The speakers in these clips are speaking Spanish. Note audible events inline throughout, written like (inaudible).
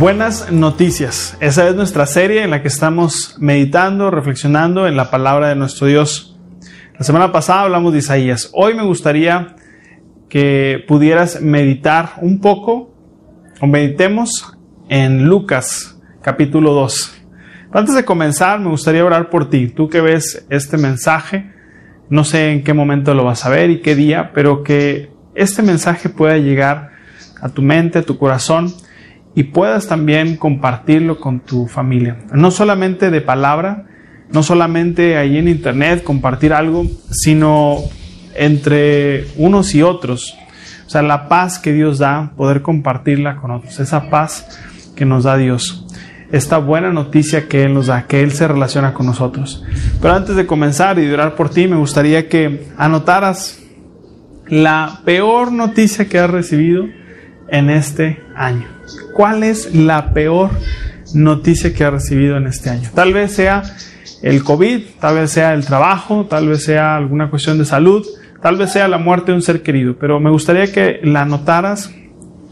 Buenas noticias. Esa es nuestra serie en la que estamos meditando, reflexionando en la palabra de nuestro Dios. La semana pasada hablamos de Isaías. Hoy me gustaría que pudieras meditar un poco o meditemos en Lucas capítulo 2. Antes de comenzar, me gustaría orar por ti. Tú que ves este mensaje, no sé en qué momento lo vas a ver y qué día, pero que este mensaje pueda llegar a tu mente, a tu corazón y puedas también compartirlo con tu familia. No solamente de palabra, no solamente ahí en internet compartir algo, sino entre unos y otros. O sea, la paz que Dios da, poder compartirla con otros, esa paz que nos da Dios. Esta buena noticia que Él nos da, que Él se relaciona con nosotros. Pero antes de comenzar y de orar por ti, me gustaría que anotaras la peor noticia que has recibido en este año. ¿Cuál es la peor noticia que has recibido en este año? Tal vez sea el COVID, tal vez sea el trabajo, tal vez sea alguna cuestión de salud, tal vez sea la muerte de un ser querido, pero me gustaría que la anotaras,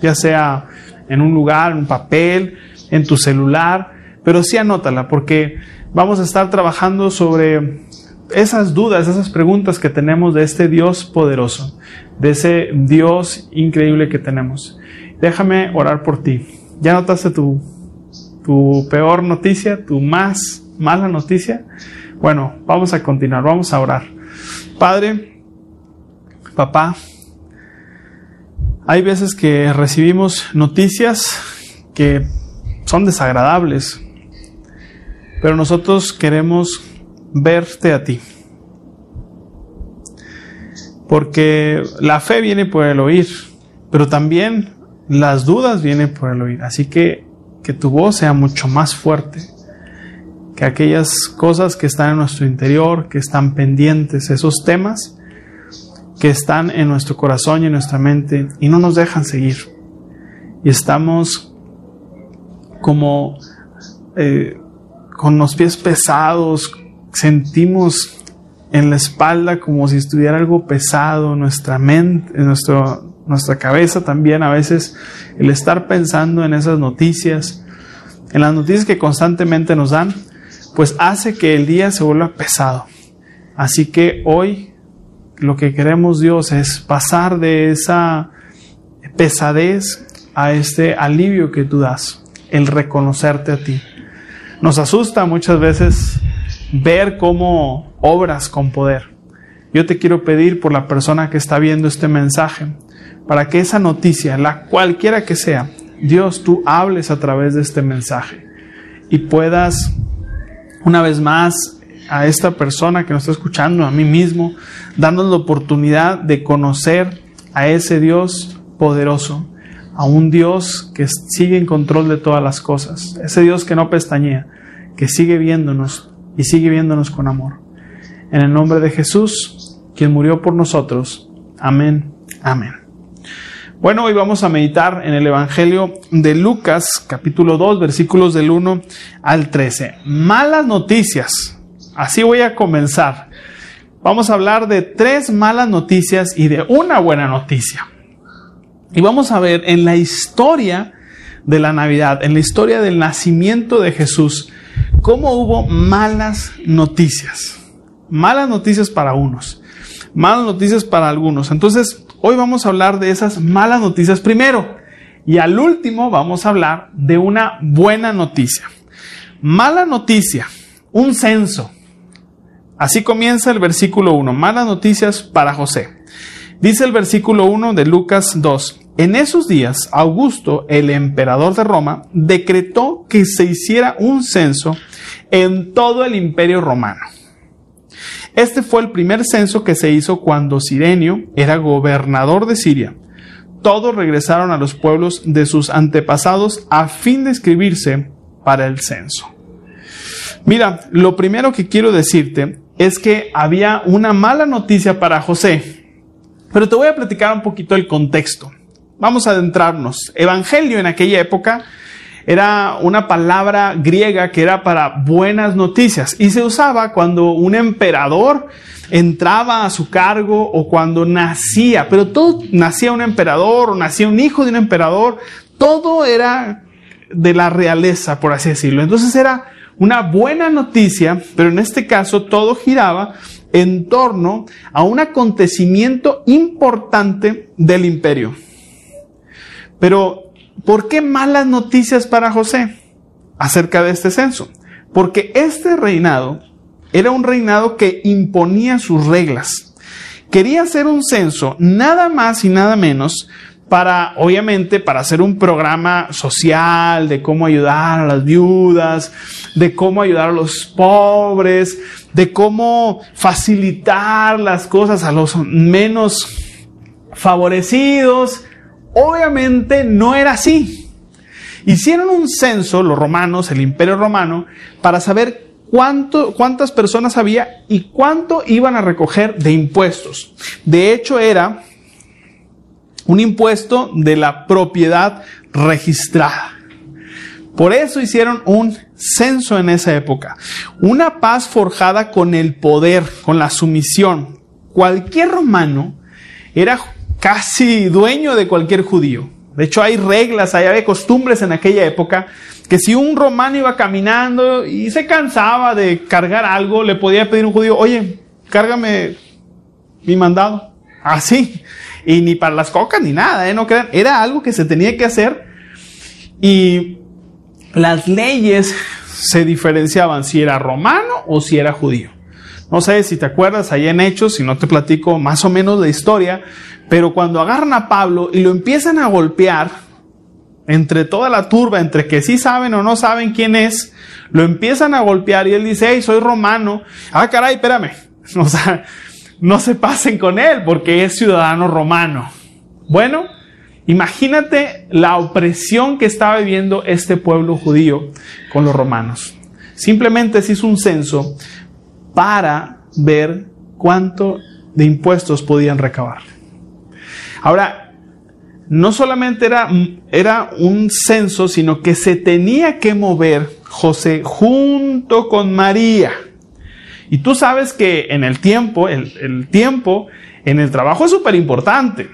ya sea en un lugar, en un papel, en tu celular, pero sí anótala porque vamos a estar trabajando sobre esas dudas, esas preguntas que tenemos de este Dios poderoso, de ese Dios increíble que tenemos. Déjame orar por ti. ¿Ya notaste tu, tu peor noticia, tu más mala noticia? Bueno, vamos a continuar, vamos a orar. Padre, papá, hay veces que recibimos noticias que son desagradables, pero nosotros queremos verte a ti. Porque la fe viene por el oír, pero también las dudas vienen por el oír. Así que que tu voz sea mucho más fuerte que aquellas cosas que están en nuestro interior, que están pendientes, esos temas que están en nuestro corazón y en nuestra mente y no nos dejan seguir. Y estamos como eh, con los pies pesados, sentimos en la espalda como si estuviera algo pesado, nuestra mente, en nuestro, nuestra cabeza también a veces el estar pensando en esas noticias, en las noticias que constantemente nos dan, pues hace que el día se vuelva pesado. Así que hoy lo que queremos Dios es pasar de esa pesadez a este alivio que tú das, el reconocerte a ti. Nos asusta muchas veces ver cómo obras con poder. Yo te quiero pedir por la persona que está viendo este mensaje, para que esa noticia, la cualquiera que sea, Dios, tú hables a través de este mensaje y puedas una vez más a esta persona que nos está escuchando, a mí mismo, darnos la oportunidad de conocer a ese Dios poderoso, a un Dios que sigue en control de todas las cosas, ese Dios que no pestañea, que sigue viéndonos y sigue viéndonos con amor. En el nombre de Jesús, quien murió por nosotros. Amén. Amén. Bueno, hoy vamos a meditar en el Evangelio de Lucas, capítulo 2, versículos del 1 al 13. Malas noticias. Así voy a comenzar. Vamos a hablar de tres malas noticias y de una buena noticia. Y vamos a ver en la historia de la Navidad, en la historia del nacimiento de Jesús, cómo hubo malas noticias. Malas noticias para unos, malas noticias para algunos. Entonces, hoy vamos a hablar de esas malas noticias primero. Y al último vamos a hablar de una buena noticia. Mala noticia, un censo. Así comienza el versículo 1. Malas noticias para José. Dice el versículo 1 de Lucas 2. En esos días, Augusto, el emperador de Roma, decretó que se hiciera un censo en todo el imperio romano. Este fue el primer censo que se hizo cuando Sirenio era gobernador de Siria. Todos regresaron a los pueblos de sus antepasados a fin de escribirse para el censo. Mira, lo primero que quiero decirte es que había una mala noticia para José, pero te voy a platicar un poquito el contexto. Vamos a adentrarnos. Evangelio en aquella época era una palabra griega que era para buenas noticias y se usaba cuando un emperador entraba a su cargo o cuando nacía, pero todo nacía un emperador o nacía un hijo de un emperador, todo era de la realeza, por así decirlo. Entonces era una buena noticia, pero en este caso todo giraba en torno a un acontecimiento importante del imperio. Pero, ¿por qué malas noticias para José acerca de este censo? Porque este reinado era un reinado que imponía sus reglas. Quería hacer un censo nada más y nada menos para, obviamente, para hacer un programa social de cómo ayudar a las viudas, de cómo ayudar a los pobres, de cómo facilitar las cosas a los menos favorecidos. Obviamente no era así. Hicieron un censo, los romanos, el imperio romano, para saber cuánto, cuántas personas había y cuánto iban a recoger de impuestos. De hecho, era un impuesto de la propiedad registrada. Por eso hicieron un censo en esa época. Una paz forjada con el poder, con la sumisión. Cualquier romano era casi dueño de cualquier judío. De hecho, hay reglas, hay costumbres en aquella época que si un romano iba caminando y se cansaba de cargar algo, le podía pedir a un judío, oye, cárgame mi mandado. Así. Y ni para las cocas ni nada, ¿eh? No crean. Era algo que se tenía que hacer. Y las leyes se diferenciaban si era romano o si era judío. No sé si te acuerdas ahí en Hechos, si no te platico más o menos la historia, pero cuando agarran a Pablo y lo empiezan a golpear, entre toda la turba, entre que sí saben o no saben quién es, lo empiezan a golpear y él dice, hey, soy romano. Ah, caray, espérame. (laughs) O sea, no se pasen con él porque es ciudadano romano. Bueno, imagínate la opresión que estaba viviendo este pueblo judío con los romanos. Simplemente se hizo un censo para ver cuánto de impuestos podían recabar. Ahora, no solamente era, era un censo, sino que se tenía que mover José junto con María. Y tú sabes que en el tiempo, el, tiempo en el trabajo es súper importante.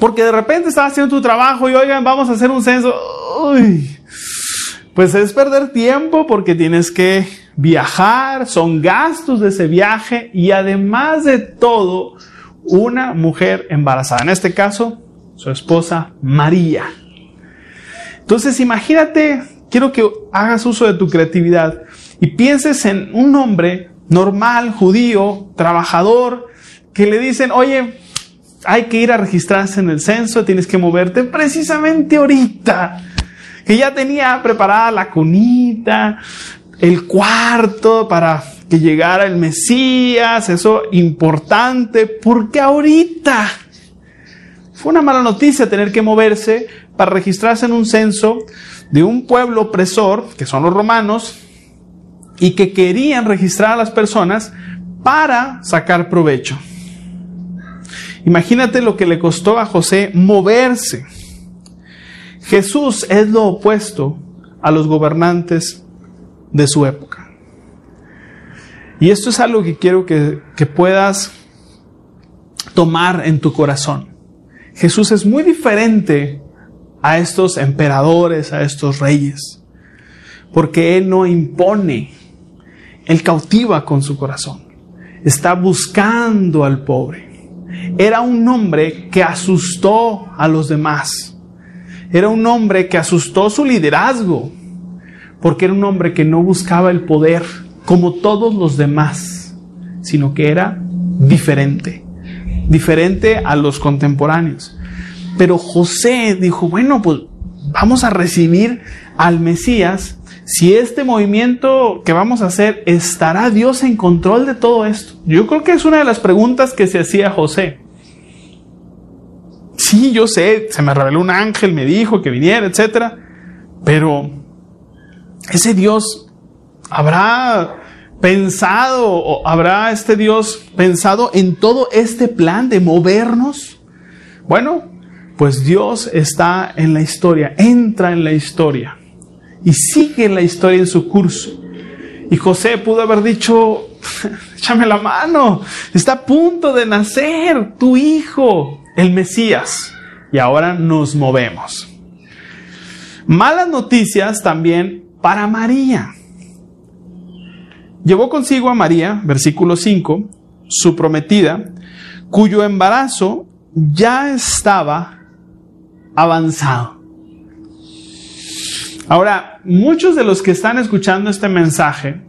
Porque de repente estás haciendo tu trabajo y oigan, vamos a hacer un censo. Pues es perder tiempo porque tienes que viajar, son gastos de ese viaje y además de todo, una mujer embarazada. En este caso, su esposa María. Entonces imagínate, quiero que hagas uso de tu creatividad y pienses en un hombre normal, judío, trabajador, que le dicen, oye, hay que ir a registrarse en el censo, tienes que moverte precisamente ahorita, que ya tenía preparada la cunita, el cuarto para que llegara el Mesías, eso importante, porque ahorita fue una mala noticia tener que moverse para registrarse en un censo de un pueblo opresor, que son los romanos, y que querían registrar a las personas para sacar provecho. Imagínate lo que le costó a José moverse. Jesús es lo opuesto a los gobernantes de su época. Y esto es algo que quiero que, que puedas tomar en tu corazón. Jesús es muy diferente a estos emperadores, a estos reyes, porque Él no impone, él cautiva con su corazón. Está buscando al pobre. Era un hombre que asustó a los demás. Era un hombre que asustó su liderazgo. Porque era un hombre que no buscaba el poder como todos los demás, sino que era diferente. Diferente a los contemporáneos. Pero José dijo, bueno, pues vamos a recibir al Mesías si este movimiento que vamos a hacer, ¿estará Dios en control de todo esto? Yo creo que es una de las preguntas que se hacía José. Sí, yo sé, se me reveló un ángel, me dijo que viniera, etc. Pero ese Dios habrá pensado o habrá este Dios pensado en todo este plan de movernos? Bueno, pues Dios está en la historia, entra en la historia y sigue la historia en su curso. Y José pudo haber dicho, (laughs) échame la mano, está a punto de nacer tu hijo, el Mesías. Y ahora nos movemos. Malas noticias también para María. Llevó consigo a María, versículo 5, su prometida, cuyo embarazo ya estaba avanzado. Ahora, muchos de los que están escuchando este mensaje,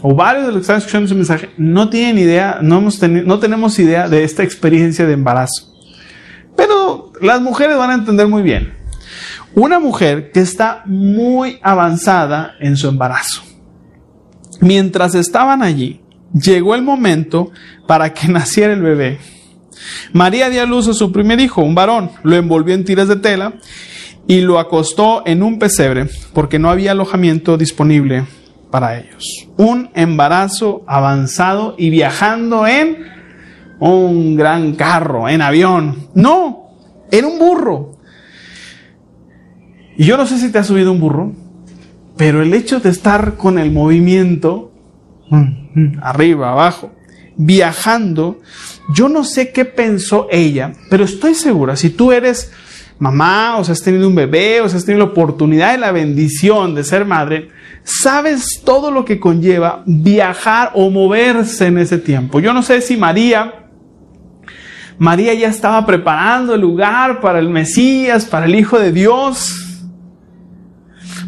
o varios de los que están escuchando este mensaje, no tienen idea, no, no tenemos idea de esta experiencia de embarazo. Pero las mujeres van a entender muy bien. Una mujer que está muy avanzada en su embarazo. Mientras estaban allí, llegó el momento para que (laughs) naciera el bebé. María dio a luz a su primer hijo, un varón, lo envolvió en tiras de tela y lo acostó en un pesebre porque no había alojamiento disponible para ellos. Un embarazo avanzado y viajando en un gran carro, en avión. No, en un burro. Y yo no sé si te ha subido un burro, pero el hecho de estar con el movimiento, mm, arriba, abajo, viajando, yo no sé qué pensó ella, pero estoy segura, si tú eres mamá, o sea, has tenido un bebé, o sea, has tenido la oportunidad y la bendición de ser madre, sabes todo lo que conlleva viajar o moverse en ese tiempo. Yo no sé si María, María ya estaba preparando el lugar para el Mesías, para el Hijo de Dios,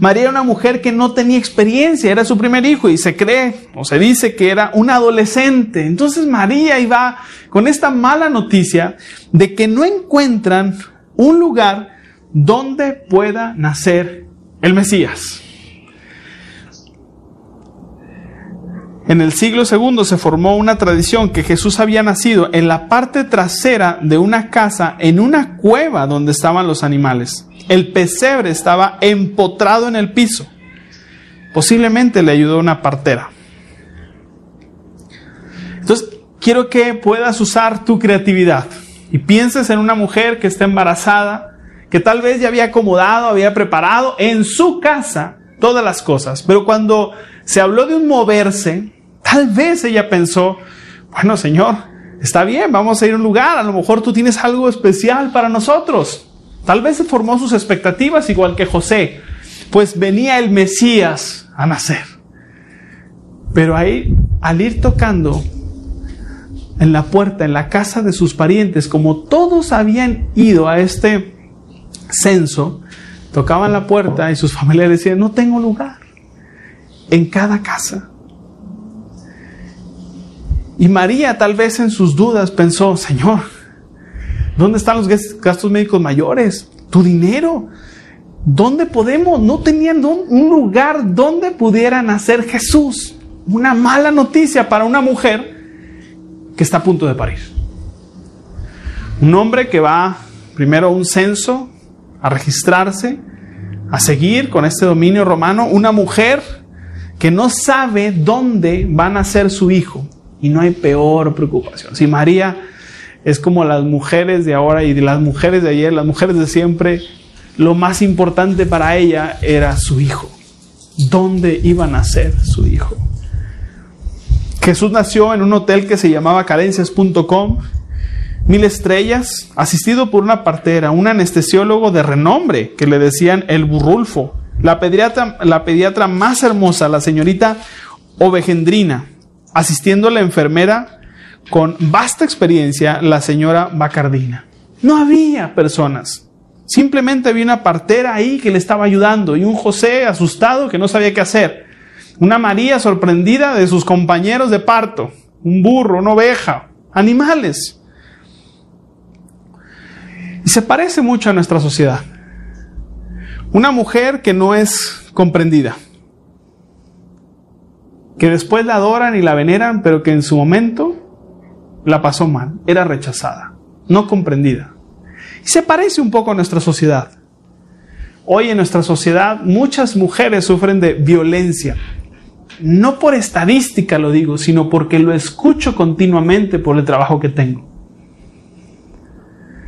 María era una mujer que no tenía experiencia, era su primer hijo y se cree o se dice que era un adolescente. Entonces María iba con esta mala noticia de que no encuentran un lugar donde pueda nacer el Mesías. En el siglo segundo se formó una tradición que Jesús había nacido en la parte trasera de una casa, en una cueva donde estaban los animales. El pesebre estaba empotrado en el piso. Posiblemente le ayudó una partera. Entonces, quiero que puedas usar tu creatividad y pienses en una mujer que está embarazada, que tal vez ya había acomodado, había preparado en su casa todas las cosas, pero cuando se habló de un moverse, tal vez ella pensó, bueno, Señor, está bien, vamos a ir a un lugar, a lo mejor tú tienes algo especial para nosotros. Tal vez se formó sus expectativas igual que José, pues venía el Mesías a nacer. Pero ahí, al ir tocando en la puerta, en la casa de sus parientes, como todos habían ido a este censo, tocaban la puerta y sus familiares decían, no tengo lugar en cada casa. Y María tal vez en sus dudas pensó, Señor, ¿Dónde están los gastos médicos mayores? Tu dinero. ¿Dónde podemos? No tenían un lugar donde pudiera nacer Jesús. Una mala noticia para una mujer que está a punto de parir. Un hombre que va primero a un censo, a registrarse, a seguir con este dominio romano. Una mujer que no sabe dónde va a nacer su hijo. Y no hay peor preocupación. Si María es como las mujeres de ahora y de las mujeres de ayer, las mujeres de siempre, lo más importante para ella era su hijo. ¿Dónde iba a nacer su hijo? Jesús nació en un hotel que se llamaba carencias.com, mil estrellas, asistido por una partera, un anestesiólogo de renombre que le decían el burrulfo, la pediatra, la pediatra más hermosa, la señorita Ovegendrina, asistiendo a la enfermera con vasta experiencia la señora Bacardina. No había personas. Simplemente había una partera ahí que le estaba ayudando y un José asustado que no sabía qué hacer. Una María sorprendida de sus compañeros de parto. Un burro, una oveja, animales. Y se parece mucho a nuestra sociedad. Una mujer que no es comprendida. Que después la adoran y la veneran, pero que en su momento la pasó mal, era rechazada, no comprendida. Y se parece un poco a nuestra sociedad. Hoy en nuestra sociedad muchas mujeres sufren de violencia. No por estadística lo digo, sino porque lo escucho continuamente por el trabajo que tengo.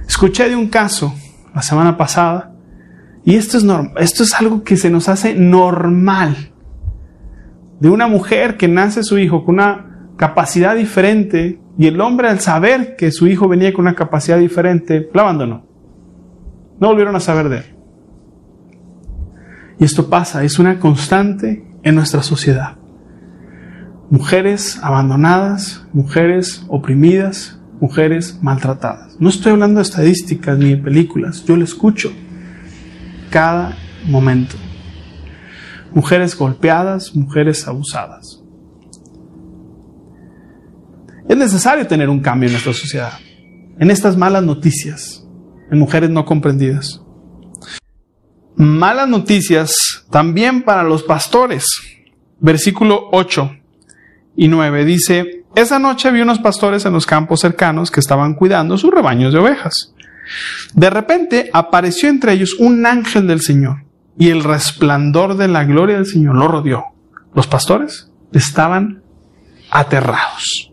Escuché de un caso la semana pasada y esto es, esto es algo que se nos hace normal. De una mujer que nace su hijo con una capacidad diferente y el hombre al saber que su hijo venía con una capacidad diferente, lo abandonó. No volvieron a saber de él. Y esto pasa, es una constante en nuestra sociedad. Mujeres abandonadas, mujeres oprimidas, mujeres maltratadas. No estoy hablando de estadísticas ni de películas, yo lo escucho cada momento. Mujeres golpeadas, mujeres abusadas. Es necesario tener un cambio en nuestra sociedad, en estas malas noticias, en mujeres no comprendidas. Malas noticias también para los pastores. Versículo 8 y 9 dice, esa noche vi unos pastores en los campos cercanos que estaban cuidando sus rebaños de ovejas. De repente apareció entre ellos un ángel del Señor y el resplandor de la gloria del Señor lo rodeó. Los pastores estaban aterrados.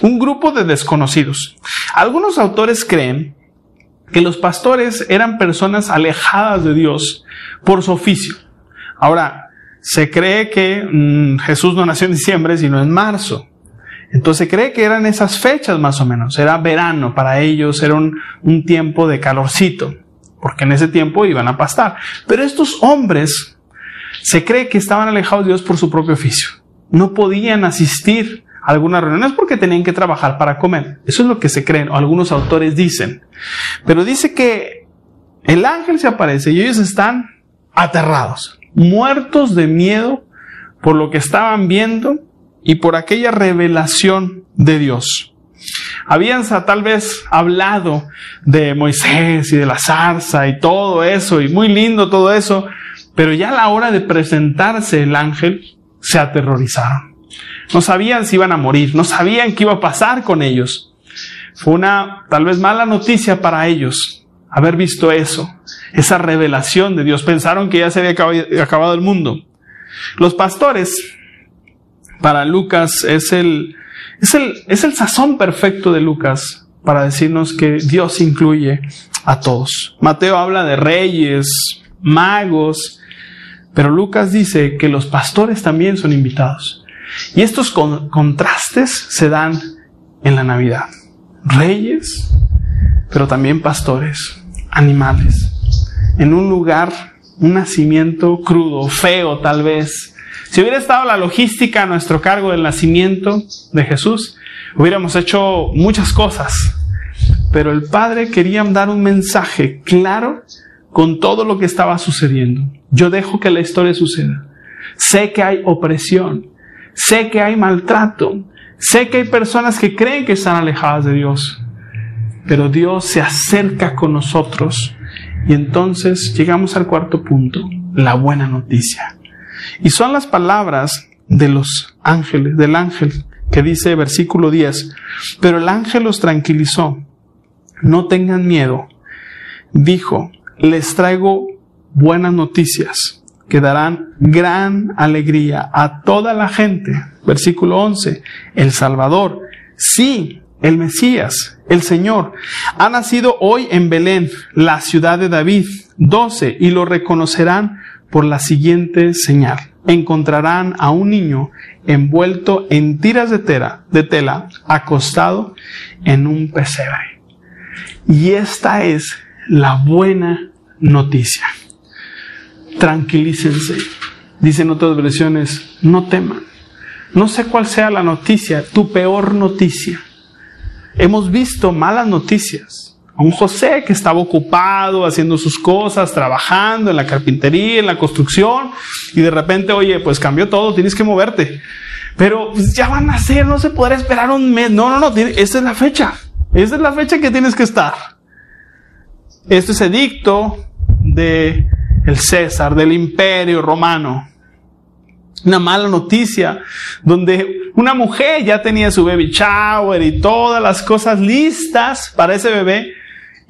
Un grupo de desconocidos. Algunos autores creen que los pastores eran personas alejadas de Dios por su oficio. Ahora, se cree que mm, Jesús no nació en diciembre, sino en marzo. Entonces se cree que eran esas fechas más o menos. Era verano para ellos, era un, un tiempo de calorcito, porque en ese tiempo iban a pastar. Pero estos hombres se cree que estaban alejados de Dios por su propio oficio. No podían asistir a algunas reuniones porque tenían que trabajar para comer. Eso es lo que se creen, o algunos autores dicen. Pero dice que el ángel se aparece y ellos están aterrados, muertos de miedo por lo que estaban viendo y por aquella revelación de Dios. Habían tal vez hablado de Moisés y de la zarza y todo eso, y muy lindo todo eso, pero ya a la hora de presentarse el ángel, se aterrorizaron. No sabían si iban a morir, no sabían qué iba a pasar con ellos. Fue una tal vez mala noticia para ellos haber visto eso, esa revelación de Dios. Pensaron que ya se había acabado el mundo. Los pastores para Lucas es el, es el, es el sazón perfecto de Lucas para decirnos que Dios incluye a todos. Mateo habla de reyes, magos, pero Lucas dice que los pastores también son invitados. Y estos contrastes se dan en la Navidad. Reyes, pero también pastores, animales, en un lugar, un nacimiento crudo, feo tal vez, si hubiera estado la logística a nuestro cargo del nacimiento de Jesús, hubiéramos hecho muchas cosas. Pero el Padre quería dar un mensaje claro con todo lo que estaba sucediendo. Yo dejo que la historia suceda. Sé que hay opresión, sé que hay maltrato, sé que hay personas que creen que están alejadas de Dios, pero Dios se acerca con nosotros y entonces llegamos al cuarto punto, la buena noticia. Y son las palabras de los ángeles, del ángel, que dice versículo 10, pero el ángel los tranquilizó, no tengan miedo, dijo, les traigo buenas noticias que darán gran alegría a toda la gente. Versículo 11, el Salvador, sí, el Mesías, el Señor, ha nacido hoy en Belén, la ciudad de David. 12, y lo reconocerán por la siguiente señal. Encontrarán a un niño envuelto en tiras de tela, acostado en un pesebre. Y esta es la buena noticia. Tranquilícense. Dicen otras versiones, no teman. No sé cuál sea la noticia, tu peor noticia. Hemos visto malas noticias a un José que estaba ocupado haciendo sus cosas, trabajando en la carpintería, en la construcción, y de repente, oye, pues cambió todo, tienes que moverte. Pero pues, ya van a ser, no se podrá esperar un mes. No, no, no, esta es la fecha. Esta es la fecha que tienes que estar. Este es edicto de el César, del imperio romano. Una mala noticia, donde una mujer ya tenía su baby shower y todas las cosas listas para ese bebé,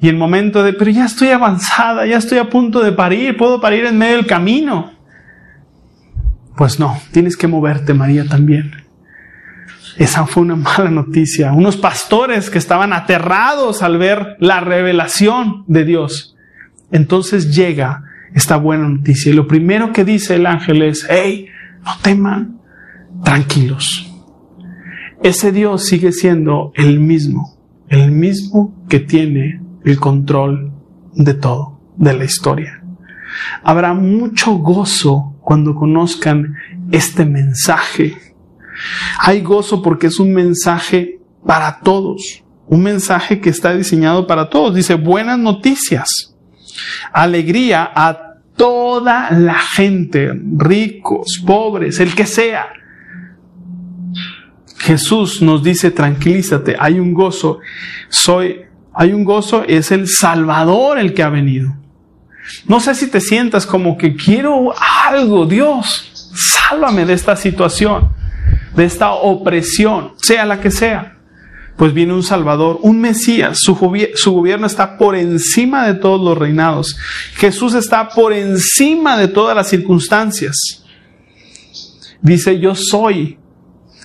y el momento de, pero ya estoy avanzada, ya estoy a punto de parir, puedo parir en medio del camino. Pues no, tienes que moverte, María, también. Esa fue una mala noticia. Unos pastores que estaban aterrados al ver la revelación de Dios. Entonces llega esta buena noticia. Y lo primero que dice el ángel es, hey, no teman, tranquilos. Ese Dios sigue siendo el mismo, el mismo que tiene el control de todo, de la historia. Habrá mucho gozo cuando conozcan este mensaje. Hay gozo porque es un mensaje para todos, un mensaje que está diseñado para todos. Dice, buenas noticias, alegría a toda la gente, ricos, pobres, el que sea. Jesús nos dice, tranquilízate, hay un gozo, soy, hay un gozo, es el Salvador el que ha venido. No sé si te sientas como que quiero algo, Dios, sálvame de esta situación, de esta opresión, sea la que sea. Pues viene un Salvador, un Mesías, su, su, gobierno está por encima de todos los reinados. Jesús está por encima de todas las circunstancias. Dice, yo soy.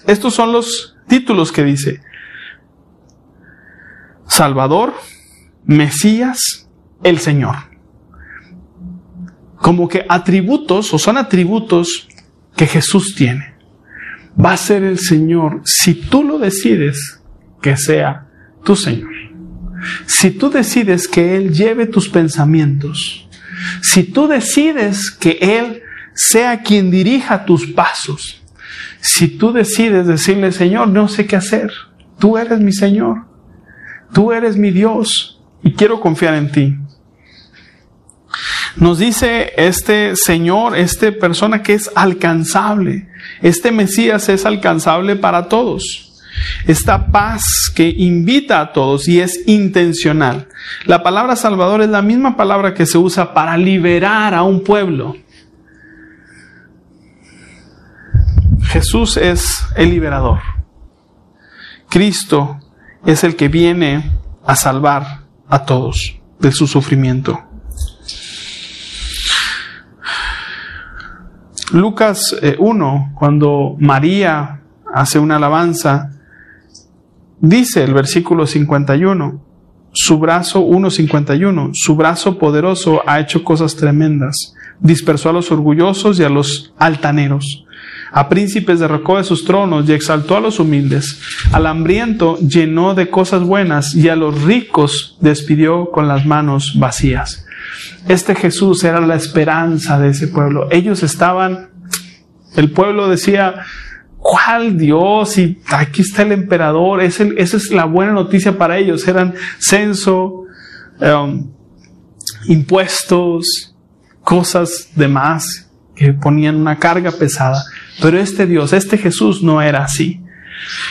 Estos son los títulos que dice. Salvador, Mesías, el Señor como que atributos o son atributos que Jesús tiene. Va a ser el Señor si tú lo decides que sea tu Señor. Si tú decides que Él lleve tus pensamientos, si tú decides que Él sea quien dirija tus pasos, si tú decides decirle, Señor, no sé qué hacer, tú eres mi Señor, tú eres mi Dios y quiero confiar en ti. Nos dice este Señor, esta persona que es alcanzable. Este Mesías es alcanzable para todos. Esta paz que invita a todos y es intencional. La palabra Salvador es la misma palabra que se usa para liberar a un pueblo. Jesús es el liberador. Cristo es el que viene a salvar a todos de su sufrimiento. Lucas 1, eh, cuando María hace una alabanza, dice el versículo 51, su brazo 1.51, su brazo poderoso ha hecho cosas tremendas, dispersó a los orgullosos y a los altaneros, a príncipes derrocó de sus tronos y exaltó a los humildes, al hambriento llenó de cosas buenas y a los ricos despidió con las manos vacías. Este Jesús era la esperanza de ese pueblo. Ellos estaban, el pueblo decía, ¿cuál Dios? Y aquí está el emperador. esa es la buena noticia para ellos. Eran censo, um, impuestos, cosas demás que ponían una carga pesada. Pero este Dios, este Jesús no era así.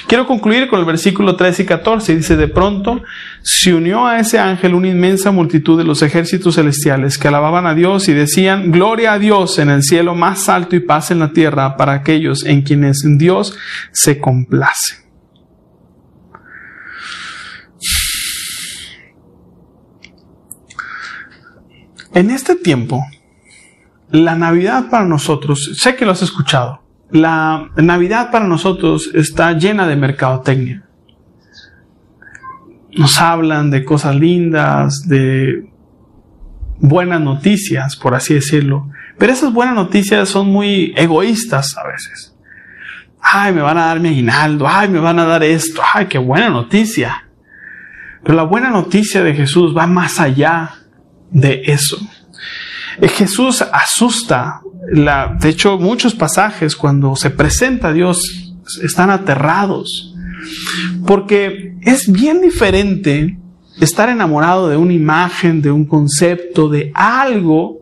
Quiero concluir con el versículo 13 y 14. Dice, de pronto se unió a ese ángel una inmensa multitud de los ejércitos celestiales que alababan a Dios y decían, gloria a Dios en el cielo más alto y paz en la tierra para aquellos en quienes Dios se complace. En este tiempo, la Navidad para nosotros, sé que lo has escuchado, la Navidad para nosotros está llena de mercadotecnia. Nos hablan de cosas lindas, de buenas noticias, por así decirlo. Pero esas buenas noticias son muy egoístas a veces. Ay, me van a dar mi aguinaldo. Ay, me van a dar esto. Ay, qué buena noticia. Pero la buena noticia de Jesús va más allá de eso. Eh, Jesús asusta de hecho, muchos pasajes cuando se presenta a Dios están aterrados. Porque es bien diferente estar enamorado de una imagen, de un concepto, de algo,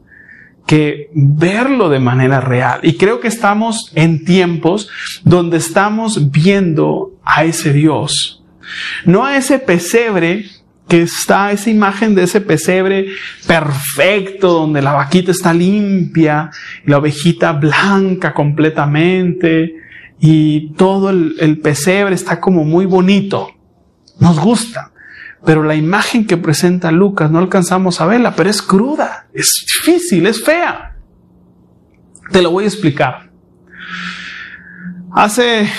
que verlo de manera real. Y creo que estamos en tiempos donde estamos viendo a ese Dios. No a ese pesebre que está esa imagen de ese pesebre perfecto, donde la vaquita está limpia, la ovejita blanca completamente, y todo el, pesebre está como muy bonito. Nos gusta. Pero la imagen que presenta Lucas no alcanzamos a verla, pero es cruda, es difícil, es fea. Te lo voy a explicar. Hace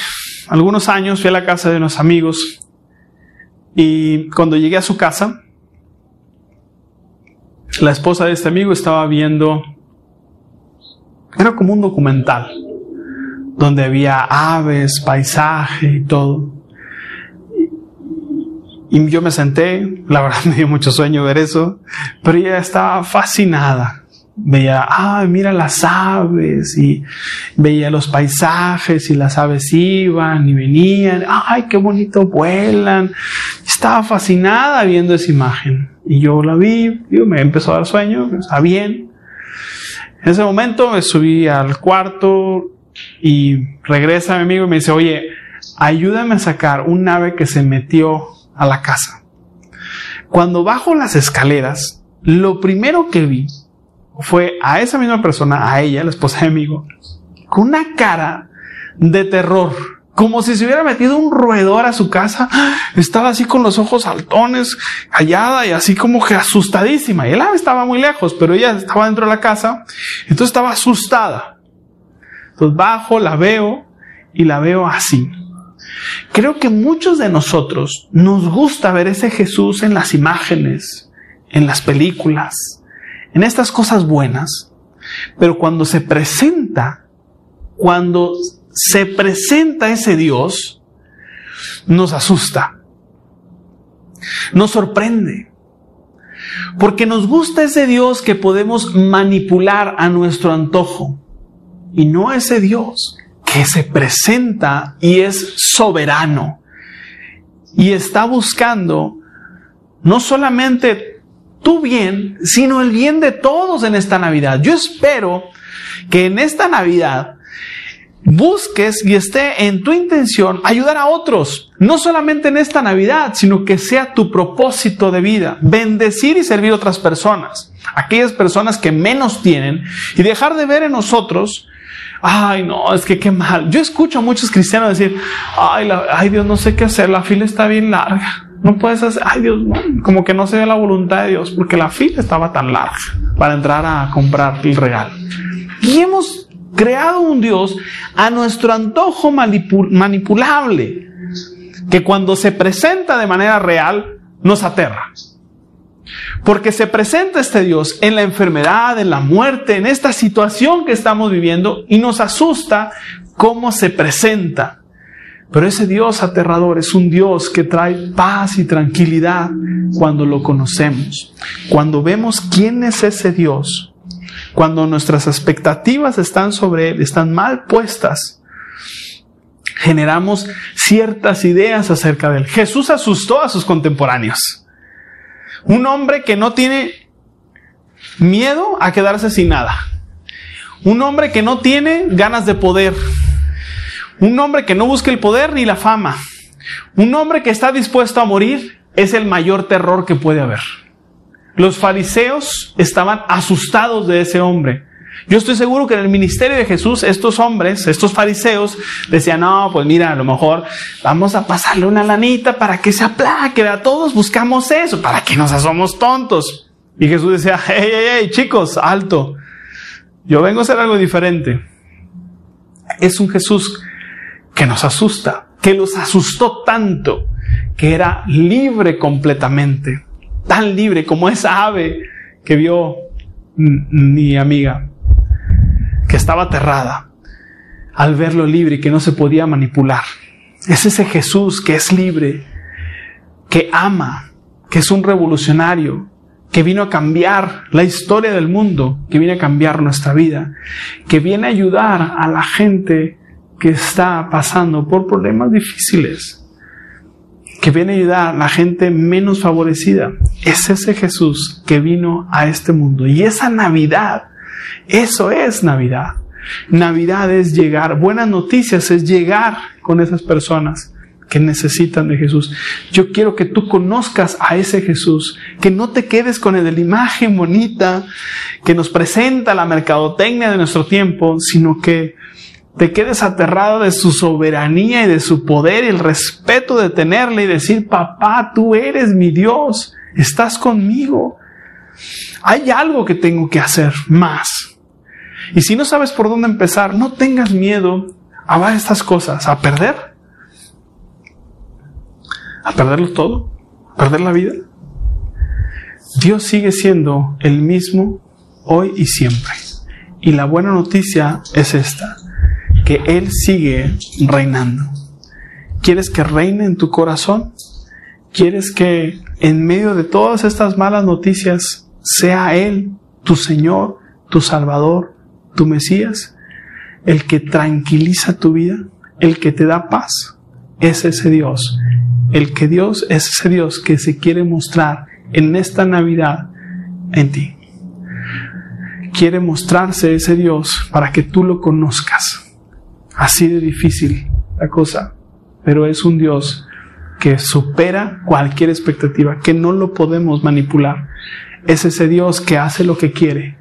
algunos años fui a la casa de unos amigos y cuando llegué a su casa, la esposa de este amigo estaba viendo, era como un documental, donde había aves, paisaje y todo. Y yo me senté, la verdad (laughs) me dio mucho sueño ver eso, pero ella estaba fascinada veía, ay, mira las aves y veía los paisajes y las aves iban y venían, ay, qué bonito vuelan. Estaba fascinada viendo esa imagen y yo la vi, y me empezó a dar sueño, está bien. En ese momento me subí al cuarto y regresa mi amigo y me dice, oye, ayúdame a sacar un ave que se metió a la casa. Cuando bajo las escaleras, lo primero que vi fue a esa misma persona, a ella, la esposa de amigo, con una cara de terror, como si se hubiera metido un roedor a su casa. Estaba así con los ojos saltones, callada y así como que asustadísima. Y ave estaba muy lejos, pero ella estaba dentro de la casa, entonces estaba asustada. Entonces bajo, la veo y la veo así. Creo que muchos de nosotros nos gusta ver ese Jesús en las imágenes, en las películas, en estas cosas buenas, pero cuando se presenta, cuando se presenta ese Dios, nos asusta, nos sorprende, porque nos gusta ese Dios que podemos manipular a nuestro antojo y no ese Dios que se presenta y es soberano y está buscando no solamente tu bien, sino el bien de todos en esta Navidad. Yo espero que en esta Navidad busques y esté en tu intención ayudar a otros, no solamente en esta Navidad, sino que sea tu propósito de vida, bendecir y servir a otras personas, aquellas personas que menos tienen y dejar de ver en nosotros Ay, no, es que qué mal. Yo escucho a muchos cristianos decir, ay, ay Dios, no sé qué hacer, la fila está bien larga. No puedes hacer, ay Dios, como que no se ve la voluntad de Dios, porque la fila estaba tan larga para entrar a comprar el regalo. Y hemos creado un Dios a nuestro antojo manipulable, que cuando se presenta de manera real, nos aterra. Porque se presenta este Dios en la enfermedad, en la muerte, en esta situación que estamos viviendo y nos asusta cómo se presenta. Pero ese Dios aterrador es un Dios que trae paz y tranquilidad cuando lo conocemos. Cuando vemos quién es ese Dios, cuando nuestras expectativas están sobre Él, están mal puestas, generamos ciertas ideas acerca de Él. Jesús asustó a sus contemporáneos. Un hombre que no tiene miedo a quedarse sin nada. Un hombre que no tiene ganas de poder un hombre que no busca el poder ni la fama. Un hombre que está dispuesto a morir es el mayor terror que puede haber. Los fariseos estaban asustados de ese hombre. Yo estoy seguro que en el ministerio de Jesús estos hombres, estos fariseos, decían, no, pues mira, a lo mejor vamos a pasarle una lanita para que se aplaque, a todos buscamos eso, para que nos hacemos tontos. Y Jesús decía, (laughs) hey, hey, hey, chicos, alto, yo vengo a hacer algo diferente. Es un Jesús que nos asusta, que los asustó tanto, que era libre completamente, tan libre como esa ave que vio mi amiga, que estaba aterrada al verlo libre y que no se podía manipular. Es ese Jesús que es libre, que ama, que es un revolucionario, que vino a cambiar la historia del mundo, que viene a cambiar nuestra vida, que viene a ayudar a la gente que está pasando por problemas difíciles, que viene a ayudar a la gente menos favorecida. Es ese Jesús que vino a este mundo. Y esa Navidad, eso es Navidad. Navidad es llegar, buenas noticias es llegar con esas personas que necesitan de Jesús. Yo quiero que tú conozcas a ese Jesús, que no te quedes con el de la imagen bonita que nos presenta la mercadotecnia de nuestro tiempo, sino que te quedes aterrado de su soberanía y de su poder y el respeto de tenerle y decir, papá, tú eres mi Dios, estás conmigo. Hay algo que tengo que hacer más. Y si no sabes por dónde empezar, no tengas miedo a estas cosas, a perder, a perderlo todo, a perder la vida. Dios sigue siendo el mismo hoy y siempre. Y la buena noticia es esta que Él sigue reinando. ¿Quieres que reine en tu corazón? ¿Quieres que en medio de todas estas malas noticias sea Él, tu Señor, tu Salvador, tu Mesías, el que tranquiliza tu vida, el que te da paz, es ese Dios. El que Dios es ese Dios que se quiere mostrar en esta Navidad en ti. Quiere mostrarse ese Dios para que tú lo conozcas. Así de difícil la cosa, pero es un Dios que supera cualquier expectativa, que no lo podemos manipular. Es ese Dios que hace lo que quiere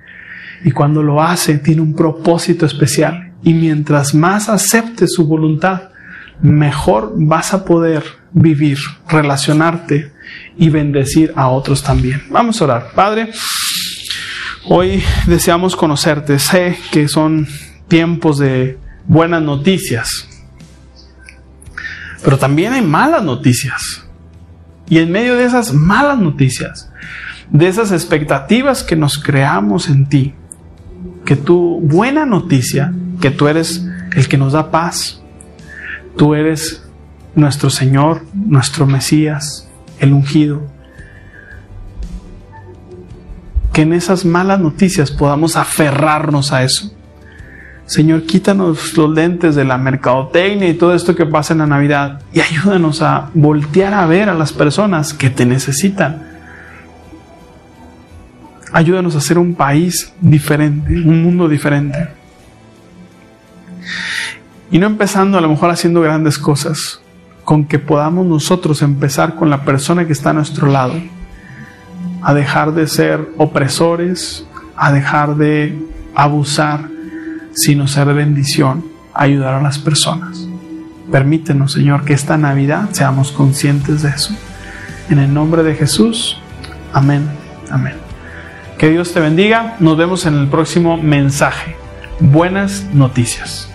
y cuando lo hace tiene un propósito especial y mientras más aceptes su voluntad, mejor vas a poder vivir, relacionarte y bendecir a otros también. Vamos a orar. Padre, hoy deseamos conocerte. Sé que son tiempos de buenas noticias, pero también hay malas noticias. Y en medio de esas malas noticias, de esas expectativas que nos creamos en ti, que tu buena noticia, que tú eres el que nos da paz, tú eres nuestro Señor, nuestro Mesías, el ungido. Que en esas malas noticias podamos aferrarnos a eso. Señor, quítanos los lentes de la mercadotecnia y todo esto que pasa en la Navidad y ayúdanos a voltear a ver a las personas que te necesitan. Ayúdanos a ser un país diferente, un mundo diferente. Y no empezando a lo mejor haciendo grandes cosas, con que podamos nosotros empezar con la persona que está a nuestro lado, a dejar de ser opresores, a dejar de abusar, sino ser bendición, ayudar a las personas. Permítenos, Señor, que esta Navidad seamos conscientes de eso. En el nombre de Jesús, amén, amén. Que Dios te bendiga. Nos vemos en el próximo mensaje. Buenas noticias.